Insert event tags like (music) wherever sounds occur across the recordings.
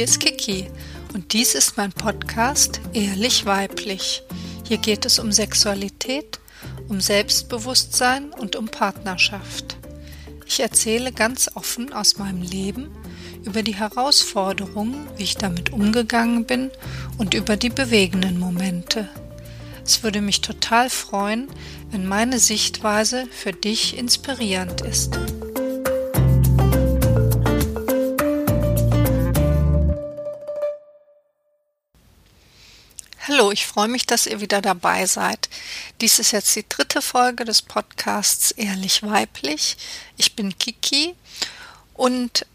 Hier ist Kiki und dies ist mein Podcast Ehrlich Weiblich. Hier geht es um Sexualität, um Selbstbewusstsein und um Partnerschaft. Ich erzähle ganz offen aus meinem Leben über die Herausforderungen, wie ich damit umgegangen bin und über die bewegenden Momente. Es würde mich total freuen, wenn meine Sichtweise für dich inspirierend ist. Ich freue mich, dass ihr wieder dabei seid. Dies ist jetzt die dritte Folge des Podcasts Ehrlich Weiblich. Ich bin Kiki und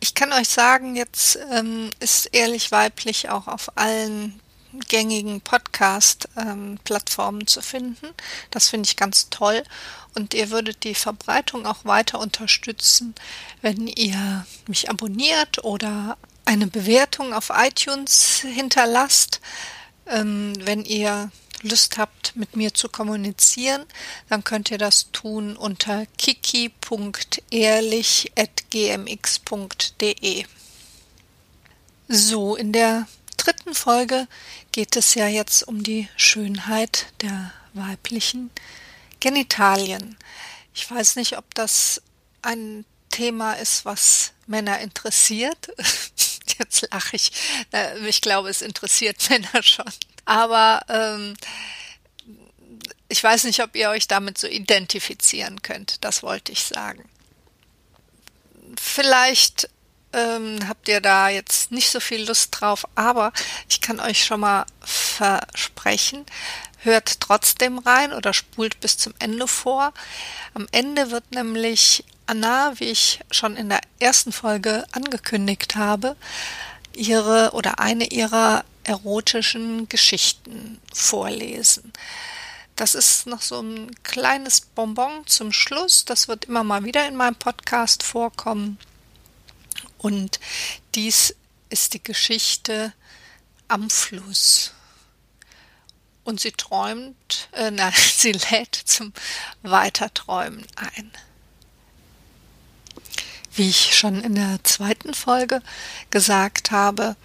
ich kann euch sagen, jetzt ähm, ist Ehrlich Weiblich auch auf allen gängigen Podcast-Plattformen ähm, zu finden. Das finde ich ganz toll. Und ihr würdet die Verbreitung auch weiter unterstützen, wenn ihr mich abonniert oder eine Bewertung auf iTunes hinterlasst. Ähm, wenn ihr Lust habt, mit mir zu kommunizieren, dann könnt ihr das tun unter kiki.ehrlich.gmx.de. So, in der dritten Folge geht es ja jetzt um die Schönheit der weiblichen Genitalien. Ich weiß nicht, ob das ein Thema ist, was Männer interessiert. (laughs) Jetzt lache ich. Ich glaube, es interessiert (laughs) Männer schon. Aber ähm, ich weiß nicht, ob ihr euch damit so identifizieren könnt. Das wollte ich sagen. Vielleicht ähm, habt ihr da jetzt nicht so viel Lust drauf, aber ich kann euch schon mal versprechen, hört trotzdem rein oder spult bis zum Ende vor. Am Ende wird nämlich Anna, wie ich schon in der ersten Folge angekündigt habe, ihre oder eine ihrer erotischen Geschichten vorlesen. Das ist noch so ein kleines Bonbon zum Schluss. Das wird immer mal wieder in meinem Podcast vorkommen. Und dies ist die Geschichte am Fluss. Und sie träumt, äh, (laughs) nein, sie lädt zum Weiterträumen ein. Wie ich schon in der zweiten Folge gesagt habe,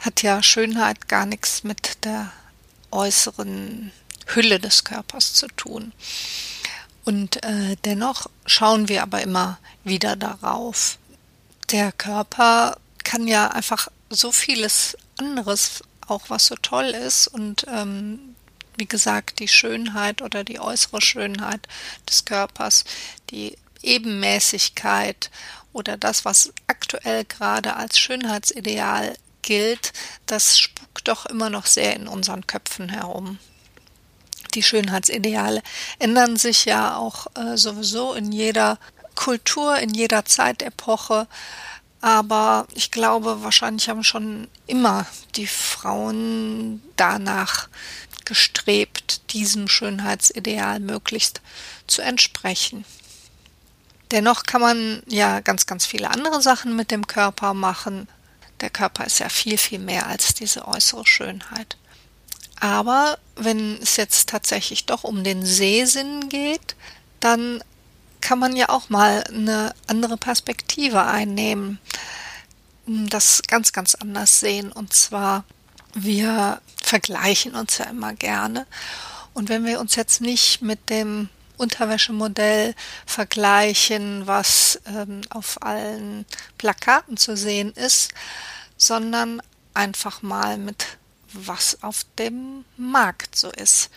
hat ja Schönheit gar nichts mit der äußeren Hülle des Körpers zu tun. Und äh, dennoch schauen wir aber immer wieder darauf. Der Körper kann ja einfach so vieles anderes, auch was so toll ist. Und ähm, wie gesagt, die Schönheit oder die äußere Schönheit des Körpers, die Ebenmäßigkeit oder das, was aktuell gerade als Schönheitsideal gilt, das spukt doch immer noch sehr in unseren Köpfen herum. Die Schönheitsideale ändern sich ja auch äh, sowieso in jeder Kultur, in jeder Zeitepoche. Aber ich glaube, wahrscheinlich haben schon immer die Frauen danach gestrebt, diesem Schönheitsideal möglichst zu entsprechen. Dennoch kann man ja ganz, ganz viele andere Sachen mit dem Körper machen. Der Körper ist ja viel, viel mehr als diese äußere Schönheit. Aber wenn es jetzt tatsächlich doch um den Sehsinn geht, dann kann man ja auch mal eine andere Perspektive einnehmen, das ganz, ganz anders sehen. Und zwar, wir vergleichen uns ja immer gerne. Und wenn wir uns jetzt nicht mit dem Unterwäschemodell vergleichen, was ähm, auf allen Plakaten zu sehen ist, sondern einfach mal mit was auf dem Markt so ist.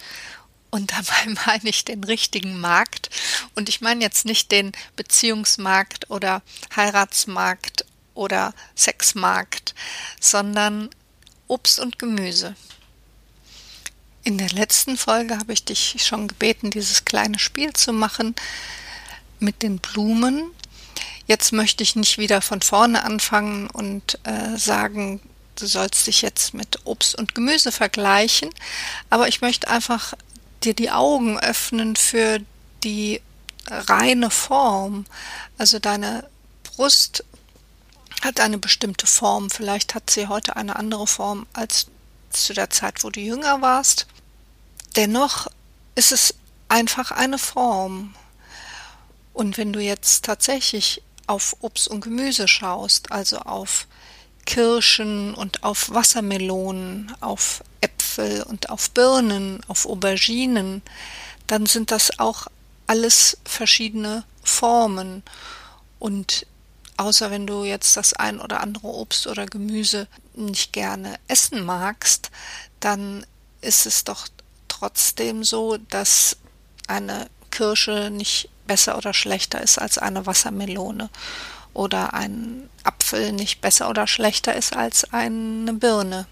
Und dabei (laughs) meine ich den richtigen Markt. Und ich meine jetzt nicht den Beziehungsmarkt oder Heiratsmarkt oder Sexmarkt, sondern Obst und Gemüse. In der letzten Folge habe ich dich schon gebeten, dieses kleine Spiel zu machen mit den Blumen. Jetzt möchte ich nicht wieder von vorne anfangen und äh, sagen, du sollst dich jetzt mit Obst und Gemüse vergleichen, aber ich möchte einfach dir die Augen öffnen für die reine Form. Also deine Brust hat eine bestimmte Form. Vielleicht hat sie heute eine andere Form als zu der Zeit, wo du jünger warst. Dennoch ist es einfach eine Form. Und wenn du jetzt tatsächlich auf Obst und Gemüse schaust, also auf Kirschen und auf Wassermelonen, auf Äpfel und auf Birnen, auf Auberginen, dann sind das auch alles verschiedene Formen. Und außer wenn du jetzt das ein oder andere Obst oder Gemüse nicht gerne essen magst, dann ist es doch trotzdem so, dass eine Kirsche nicht besser oder schlechter ist als eine Wassermelone oder ein Apfel nicht besser oder schlechter ist als eine Birne.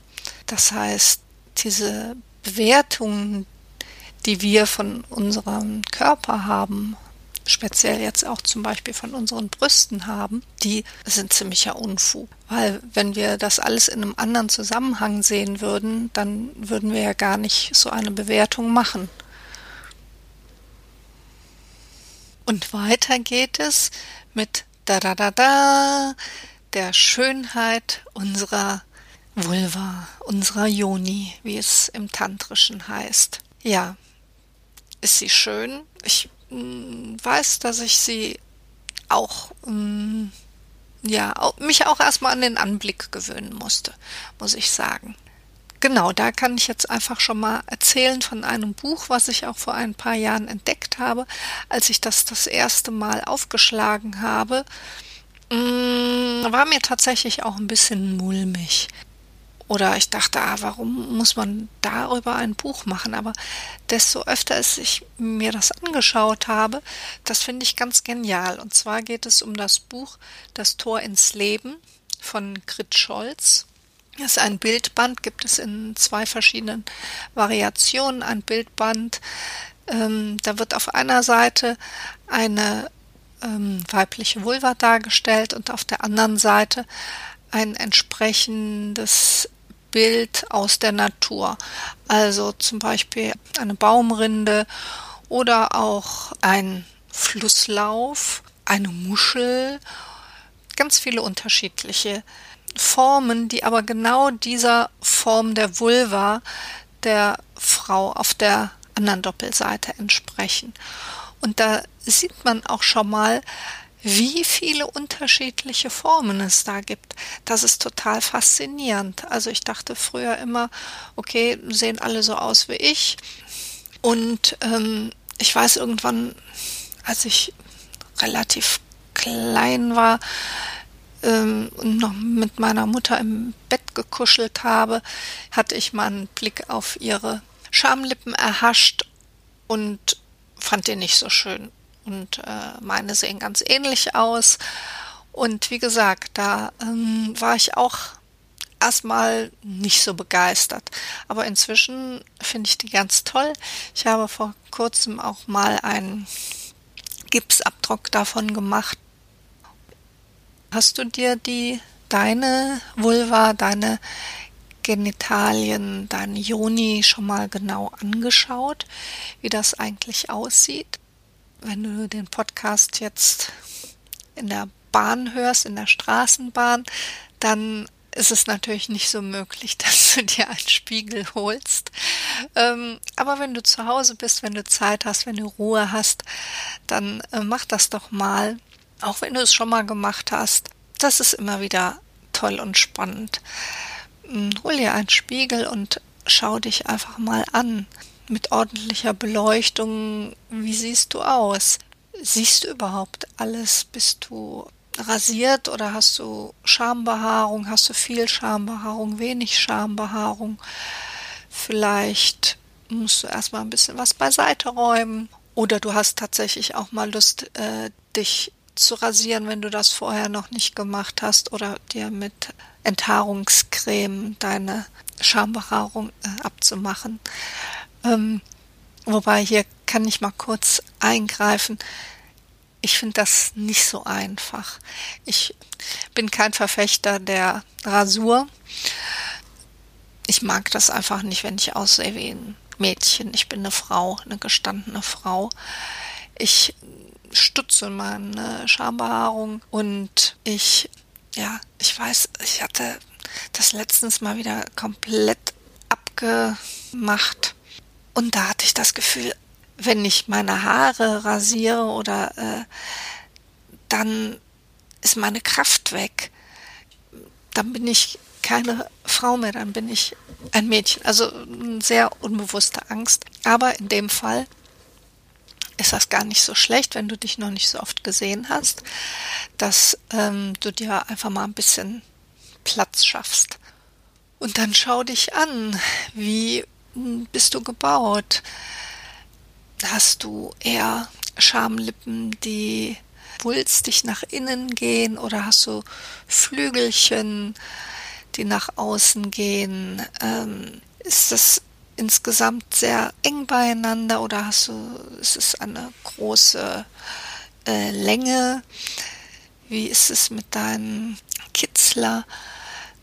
Das heißt, diese Bewertungen, die wir von unserem Körper haben, speziell jetzt auch zum Beispiel von unseren Brüsten haben, die sind ziemlicher Unfug. Weil wenn wir das alles in einem anderen Zusammenhang sehen würden, dann würden wir ja gar nicht so eine Bewertung machen. Und weiter geht es mit da da da da der Schönheit unserer Vulva, unserer Yoni, wie es im Tantrischen heißt. Ja, ist sie schön? Ich weiß, dass ich sie auch, mm, ja, mich auch erstmal an den Anblick gewöhnen musste, muss ich sagen. Genau, da kann ich jetzt einfach schon mal erzählen von einem Buch, was ich auch vor ein paar Jahren entdeckt habe, als ich das das erste Mal aufgeschlagen habe. Mm, war mir tatsächlich auch ein bisschen mulmig. Oder ich dachte, ah, warum muss man darüber ein Buch machen? Aber desto öfter ich mir das angeschaut habe, das finde ich ganz genial. Und zwar geht es um das Buch Das Tor ins Leben von Grit Scholz. Das ist ein Bildband, gibt es in zwei verschiedenen Variationen. Ein Bildband, ähm, da wird auf einer Seite eine ähm, weibliche Vulva dargestellt und auf der anderen Seite ein entsprechendes Bild aus der Natur. Also zum Beispiel eine Baumrinde oder auch ein Flusslauf, eine Muschel, ganz viele unterschiedliche Formen, die aber genau dieser Form der Vulva der Frau auf der anderen Doppelseite entsprechen. Und da sieht man auch schon mal, wie viele unterschiedliche Formen es da gibt. Das ist total faszinierend. Also ich dachte früher immer, okay, sehen alle so aus wie ich. Und ähm, ich weiß irgendwann, als ich relativ klein war ähm, und noch mit meiner Mutter im Bett gekuschelt habe, hatte ich mal einen Blick auf ihre Schamlippen erhascht und fand den nicht so schön und äh, meine sehen ganz ähnlich aus. Und wie gesagt, da ähm, war ich auch erstmal nicht so begeistert. Aber inzwischen finde ich die ganz toll. Ich habe vor kurzem auch mal einen Gipsabdruck davon gemacht. Hast du dir die deine Vulva, deine Genitalien, deine Joni schon mal genau angeschaut, wie das eigentlich aussieht? Wenn du den Podcast jetzt in der Bahn hörst, in der Straßenbahn, dann ist es natürlich nicht so möglich, (laughs) dass du dir einen Spiegel holst. Ähm, aber wenn du zu Hause bist, wenn du Zeit hast, wenn du Ruhe hast, dann äh, mach das doch mal. Auch wenn du es schon mal gemacht hast. Das ist immer wieder toll und spannend. Hm, hol dir einen Spiegel und schau dich einfach mal an mit ordentlicher Beleuchtung, wie siehst du aus? Siehst du überhaupt alles? Bist du rasiert oder hast du Schambehaarung? Hast du viel Schambehaarung, wenig Schambehaarung? Vielleicht musst du erstmal ein bisschen was beiseite räumen. Oder du hast tatsächlich auch mal Lust, äh, dich zu rasieren, wenn du das vorher noch nicht gemacht hast oder dir mit Enthaarungscreme deine Schambehaarung äh, abzumachen. Ähm, wobei hier kann ich mal kurz eingreifen. Ich finde das nicht so einfach. Ich bin kein Verfechter der Rasur. Ich mag das einfach nicht, wenn ich aussehe wie ein Mädchen. Ich bin eine Frau, eine gestandene Frau. Ich stutze meine Schambehaarung und ich, ja, ich weiß, ich hatte das letztens mal wieder komplett abgemacht und da hatte ich das Gefühl, wenn ich meine Haare rasiere oder äh, dann ist meine Kraft weg. dann bin ich keine Frau mehr, dann bin ich ein Mädchen. Also eine sehr unbewusste Angst. Aber in dem Fall ist das gar nicht so schlecht, wenn du dich noch nicht so oft gesehen hast, dass ähm, du dir einfach mal ein bisschen Platz schaffst. Und dann schau dich an, wie bist du gebaut? Hast du eher Schamlippen, die wulstig nach innen gehen oder hast du Flügelchen, die nach außen gehen? Ähm, ist das insgesamt sehr eng beieinander oder hast du, ist es eine große äh, Länge? Wie ist es mit deinem Kitzler,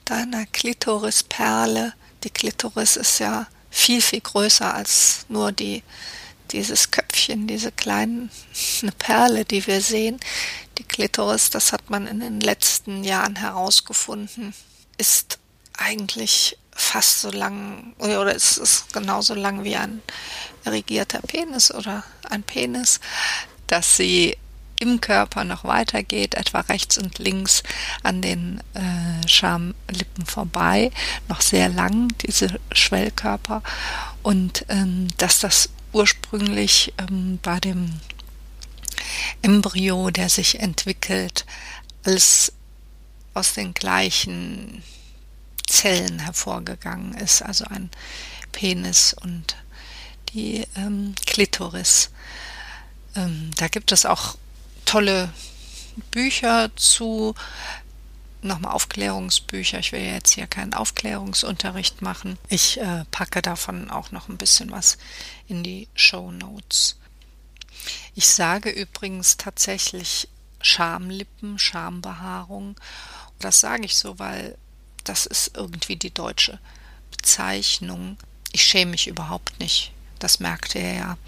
deiner Klitorisperle? Die Klitoris ist ja viel, viel größer als nur die, dieses Köpfchen, diese kleine Perle, die wir sehen. Die Klitoris, das hat man in den letzten Jahren herausgefunden, ist eigentlich fast so lang oder es ist genauso lang wie ein erigierter Penis oder ein Penis, dass sie im Körper noch weitergeht, etwa rechts und links an den äh, Schamlippen vorbei, noch sehr lang, diese Schwellkörper, und ähm, dass das ursprünglich ähm, bei dem Embryo, der sich entwickelt, alles aus den gleichen Zellen hervorgegangen ist, also ein Penis und die ähm, Klitoris. Ähm, da gibt es auch tolle Bücher zu, nochmal Aufklärungsbücher. Ich will jetzt hier keinen Aufklärungsunterricht machen. Ich äh, packe davon auch noch ein bisschen was in die Show Notes. Ich sage übrigens tatsächlich Schamlippen, Schambehaarung. Das sage ich so, weil das ist irgendwie die deutsche Bezeichnung. Ich schäme mich überhaupt nicht. Das merkte er ja.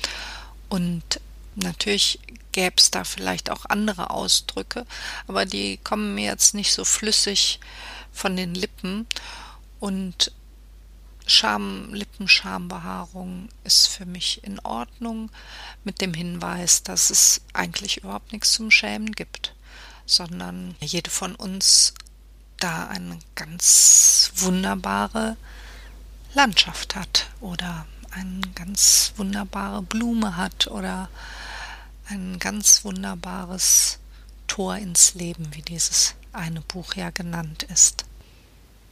Und natürlich gäbe es da vielleicht auch andere Ausdrücke, aber die kommen mir jetzt nicht so flüssig von den Lippen. Und Scham, Lippenschambehaarung ist für mich in Ordnung, mit dem Hinweis, dass es eigentlich überhaupt nichts zum Schämen gibt, sondern jede von uns da eine ganz wunderbare Landschaft hat oder eine ganz wunderbare Blume hat oder ein ganz wunderbares Tor ins Leben, wie dieses eine Buch ja genannt ist.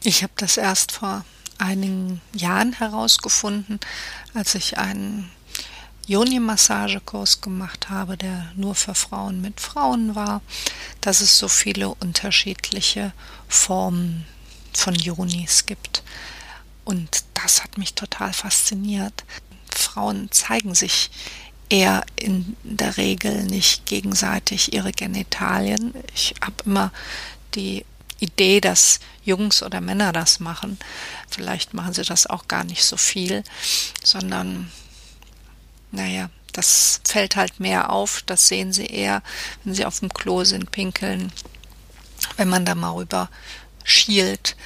Ich habe das erst vor einigen Jahren herausgefunden, als ich einen Yoni-Massagekurs gemacht habe, der nur für Frauen mit Frauen war, dass es so viele unterschiedliche Formen von Yonis gibt. Und das hat mich total fasziniert. Frauen zeigen sich eher in der Regel nicht gegenseitig ihre Genitalien. Ich habe immer die Idee, dass Jungs oder Männer das machen. Vielleicht machen sie das auch gar nicht so viel, sondern, naja, das fällt halt mehr auf. Das sehen sie eher, wenn sie auf dem Klo sind, pinkeln, wenn man da mal rüber schielt.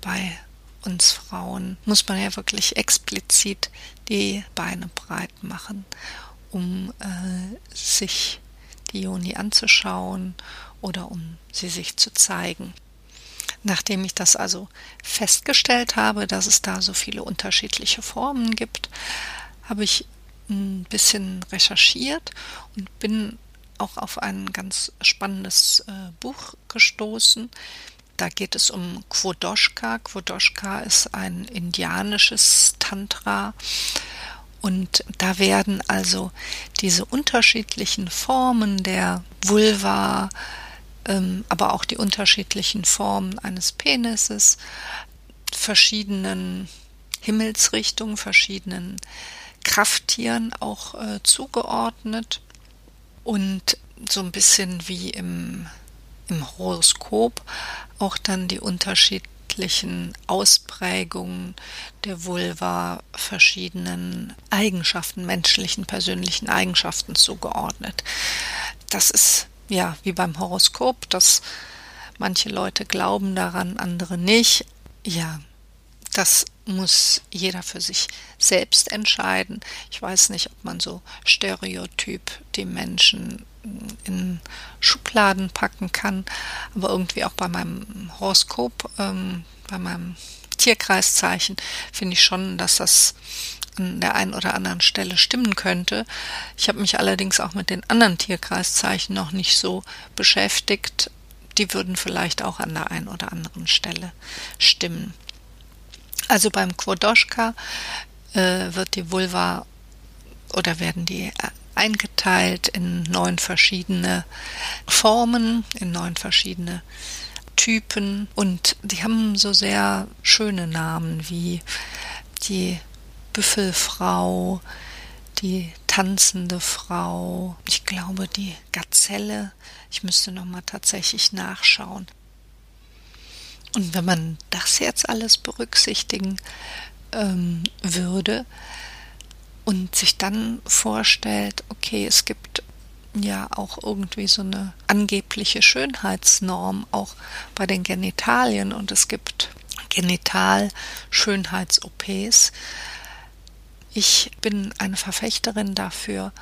Bei uns Frauen muss man ja wirklich explizit die Beine breit machen, um äh, sich die Joni anzuschauen oder um sie sich zu zeigen. Nachdem ich das also festgestellt habe, dass es da so viele unterschiedliche Formen gibt, habe ich ein bisschen recherchiert und bin auch auf ein ganz spannendes äh, Buch gestoßen, da geht es um Quodoshka. Quodoshka ist ein indianisches Tantra. Und da werden also diese unterschiedlichen Formen der Vulva, ähm, aber auch die unterschiedlichen Formen eines Penises, verschiedenen Himmelsrichtungen, verschiedenen Krafttieren auch äh, zugeordnet und so ein bisschen wie im im Horoskop auch dann die unterschiedlichen Ausprägungen der Vulva verschiedenen Eigenschaften, menschlichen, persönlichen Eigenschaften zugeordnet. Das ist ja wie beim Horoskop, dass manche Leute glauben daran, andere nicht. Ja, das muss jeder für sich selbst entscheiden. Ich weiß nicht, ob man so stereotyp die Menschen in Schubladen packen kann, aber irgendwie auch bei meinem Horoskop, ähm, bei meinem Tierkreiszeichen finde ich schon, dass das an der einen oder anderen Stelle stimmen könnte. Ich habe mich allerdings auch mit den anderen Tierkreiszeichen noch nicht so beschäftigt. Die würden vielleicht auch an der einen oder anderen Stelle stimmen. Also beim Quodoschka äh, wird die Vulva oder werden die äh, eingeteilt in neun verschiedene Formen, in neun verschiedene Typen und die haben so sehr schöne Namen wie die Büffelfrau, die tanzende Frau, ich glaube die Gazelle. Ich müsste noch mal tatsächlich nachschauen. Und wenn man das jetzt alles berücksichtigen ähm, würde und sich dann vorstellt, okay, es gibt ja auch irgendwie so eine angebliche Schönheitsnorm auch bei den Genitalien und es gibt Genital-Schönheits-OPs. Ich bin eine Verfechterin dafür,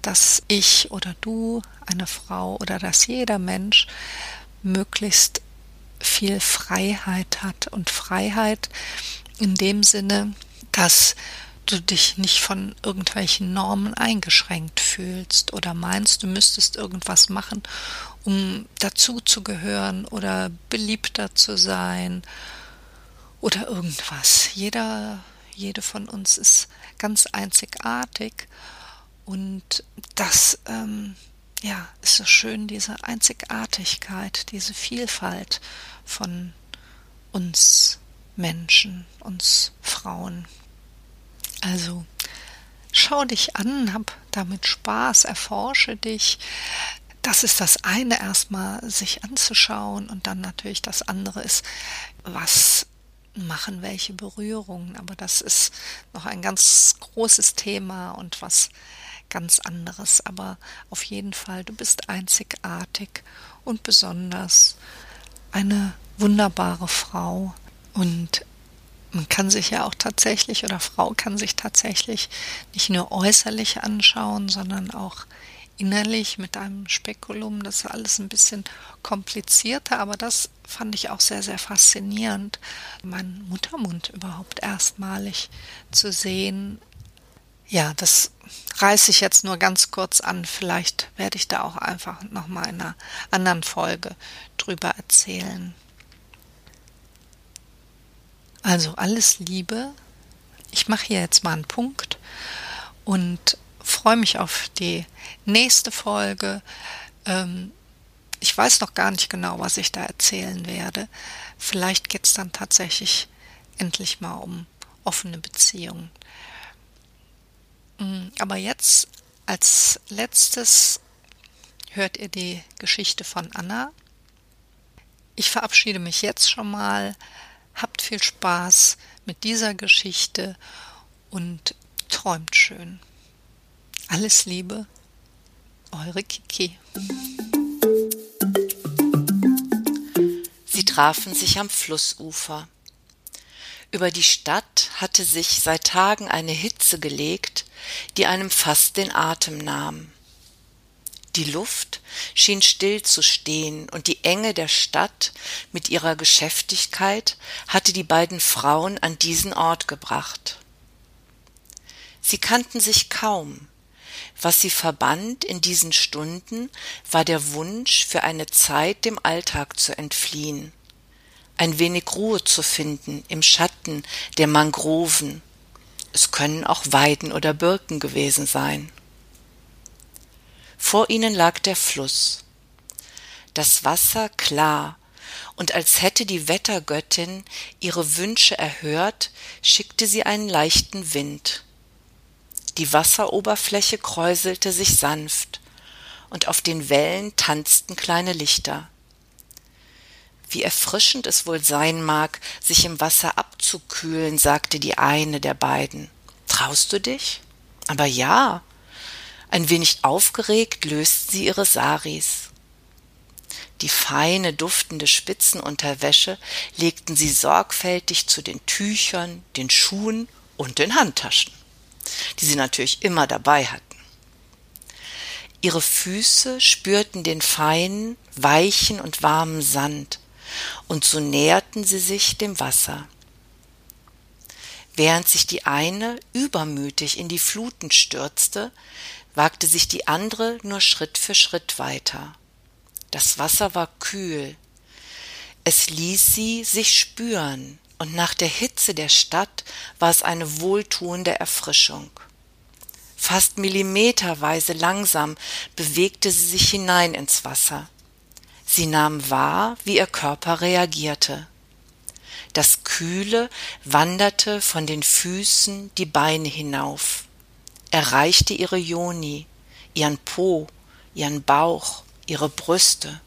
dass ich oder du, eine Frau oder dass jeder Mensch möglichst viel Freiheit hat und Freiheit in dem Sinne, dass du dich nicht von irgendwelchen Normen eingeschränkt fühlst oder meinst, du müsstest irgendwas machen, um dazu zu gehören oder beliebter zu sein oder irgendwas. Jeder, jede von uns ist ganz einzigartig und das ähm, ja ist so schön, diese Einzigartigkeit, diese Vielfalt von uns Menschen, uns Frauen. Also schau dich an, hab damit Spaß, erforsche dich. Das ist das eine erstmal, sich anzuschauen und dann natürlich das andere ist, was machen welche Berührungen. Aber das ist noch ein ganz großes Thema und was ganz anderes. Aber auf jeden Fall, du bist einzigartig und besonders eine wunderbare Frau und man kann sich ja auch tatsächlich oder Frau kann sich tatsächlich nicht nur äußerlich anschauen, sondern auch innerlich mit einem Spekulum. Das ist alles ein bisschen komplizierter, aber das fand ich auch sehr, sehr faszinierend, meinen Muttermund überhaupt erstmalig zu sehen. Ja, das reiße ich jetzt nur ganz kurz an. Vielleicht werde ich da auch einfach nochmal in einer anderen Folge drüber erzählen. Also alles Liebe. Ich mache hier jetzt mal einen Punkt und freue mich auf die nächste Folge. Ähm, ich weiß noch gar nicht genau, was ich da erzählen werde. Vielleicht geht es dann tatsächlich endlich mal um offene Beziehungen. Mm, aber jetzt als letztes hört ihr die Geschichte von Anna. Ich verabschiede mich jetzt schon mal. Habt viel Spaß mit dieser Geschichte und träumt schön. Alles Liebe, eure Kiki. Sie trafen sich am Flussufer. Über die Stadt hatte sich seit Tagen eine Hitze gelegt, die einem fast den Atem nahm. Die Luft schien still zu stehen, und die Enge der Stadt mit ihrer Geschäftigkeit hatte die beiden Frauen an diesen Ort gebracht. Sie kannten sich kaum. Was sie verband in diesen Stunden, war der Wunsch, für eine Zeit dem Alltag zu entfliehen, ein wenig Ruhe zu finden im Schatten der Mangroven. Es können auch Weiden oder Birken gewesen sein. Vor ihnen lag der Fluss. Das Wasser klar, und als hätte die Wettergöttin ihre Wünsche erhört, schickte sie einen leichten Wind. Die Wasseroberfläche kräuselte sich sanft, und auf den Wellen tanzten kleine Lichter. Wie erfrischend es wohl sein mag, sich im Wasser abzukühlen, sagte die eine der beiden. Traust du dich? Aber ja, ein wenig aufgeregt lösten sie ihre Saris. Die feine, duftende Spitzenunterwäsche legten sie sorgfältig zu den Tüchern, den Schuhen und den Handtaschen, die sie natürlich immer dabei hatten. Ihre Füße spürten den feinen, weichen und warmen Sand, und so näherten sie sich dem Wasser. Während sich die eine übermütig in die Fluten stürzte, wagte sich die andere nur Schritt für Schritt weiter. Das Wasser war kühl. Es ließ sie sich spüren, und nach der Hitze der Stadt war es eine wohltuende Erfrischung. Fast millimeterweise langsam bewegte sie sich hinein ins Wasser. Sie nahm wahr, wie ihr Körper reagierte. Das Kühle wanderte von den Füßen die Beine hinauf, erreichte ihre Joni, ihren Po, ihren Bauch, ihre Brüste.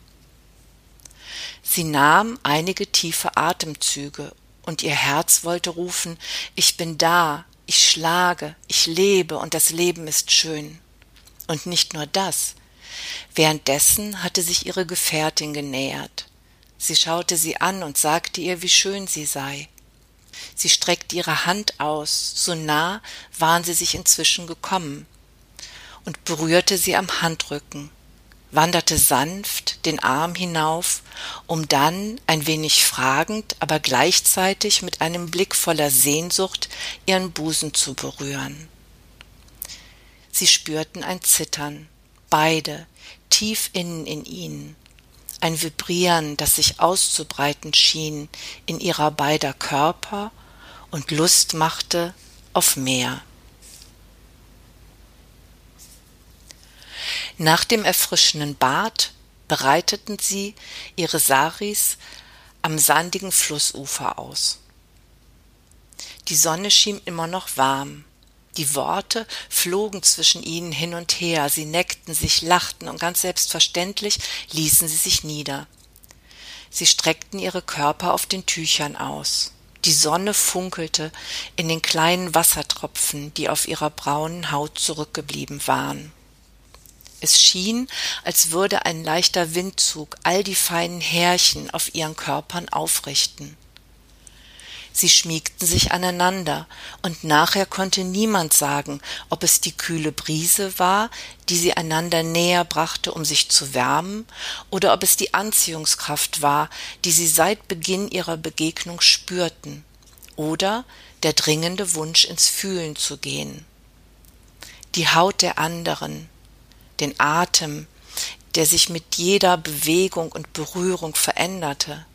Sie nahm einige tiefe Atemzüge, und ihr Herz wollte rufen Ich bin da, ich schlage, ich lebe, und das Leben ist schön. Und nicht nur das, Währenddessen hatte sich ihre Gefährtin genähert. Sie schaute sie an und sagte ihr, wie schön sie sei. Sie streckte ihre Hand aus, so nah waren sie sich inzwischen gekommen, und berührte sie am Handrücken, wanderte sanft den Arm hinauf, um dann ein wenig fragend, aber gleichzeitig mit einem Blick voller Sehnsucht ihren Busen zu berühren. Sie spürten ein Zittern, beide, tief innen in ihnen, ein Vibrieren, das sich auszubreiten schien in ihrer beider Körper und Lust machte auf mehr. Nach dem erfrischenden Bad bereiteten sie ihre Saris am sandigen Flussufer aus. Die Sonne schien immer noch warm, die Worte flogen zwischen ihnen hin und her, sie neckten sich, lachten und ganz selbstverständlich ließen sie sich nieder. Sie streckten ihre Körper auf den Tüchern aus. Die Sonne funkelte in den kleinen Wassertropfen, die auf ihrer braunen Haut zurückgeblieben waren. Es schien, als würde ein leichter Windzug all die feinen Härchen auf ihren Körpern aufrichten. Sie schmiegten sich aneinander, und nachher konnte niemand sagen, ob es die kühle Brise war, die sie einander näher brachte, um sich zu wärmen, oder ob es die Anziehungskraft war, die sie seit Beginn ihrer Begegnung spürten, oder der dringende Wunsch ins Fühlen zu gehen. Die Haut der anderen, den Atem, der sich mit jeder Bewegung und Berührung veränderte,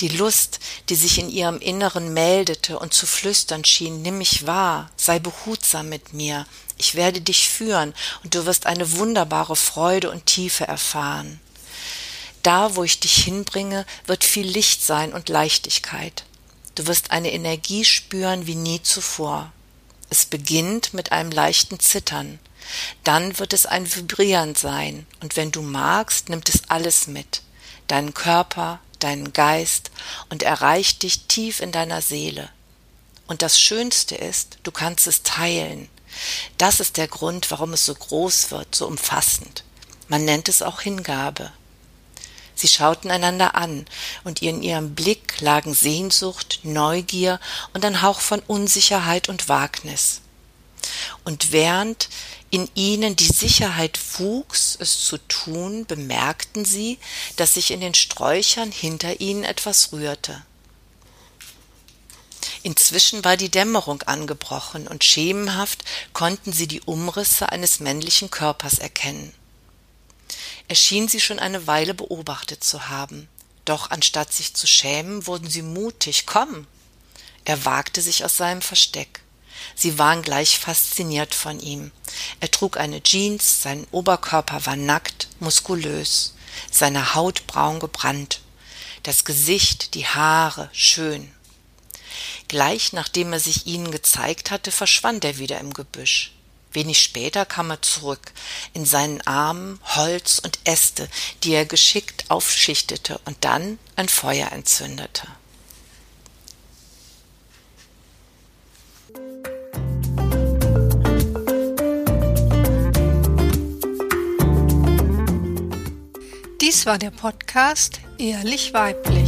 die Lust, die sich in ihrem Inneren meldete und zu flüstern schien, nimm mich wahr, sei behutsam mit mir, ich werde dich führen, und du wirst eine wunderbare Freude und Tiefe erfahren. Da, wo ich dich hinbringe, wird viel Licht sein und Leichtigkeit. Du wirst eine Energie spüren wie nie zuvor. Es beginnt mit einem leichten Zittern. Dann wird es ein Vibrieren sein, und wenn du magst, nimmt es alles mit. Deinen Körper, deinen Geist und erreicht dich tief in deiner Seele. Und das Schönste ist, du kannst es teilen. Das ist der Grund, warum es so groß wird, so umfassend. Man nennt es auch Hingabe. Sie schauten einander an, und in ihrem Blick lagen Sehnsucht, Neugier und ein Hauch von Unsicherheit und Wagnis. Und während in ihnen die Sicherheit wuchs, es zu tun, bemerkten sie, dass sich in den Sträuchern hinter ihnen etwas rührte. Inzwischen war die Dämmerung angebrochen, und schemenhaft konnten sie die Umrisse eines männlichen Körpers erkennen. Er schien sie schon eine Weile beobachtet zu haben, doch anstatt sich zu schämen, wurden sie mutig. Komm! Er wagte sich aus seinem Versteck. Sie waren gleich fasziniert von ihm. Er trug eine Jeans, sein Oberkörper war nackt, muskulös, seine Haut braun gebrannt, das Gesicht, die Haare schön. Gleich nachdem er sich ihnen gezeigt hatte, verschwand er wieder im Gebüsch. Wenig später kam er zurück, in seinen Armen Holz und Äste, die er geschickt aufschichtete und dann ein Feuer entzündete. Dies war der Podcast Ehrlich Weiblich.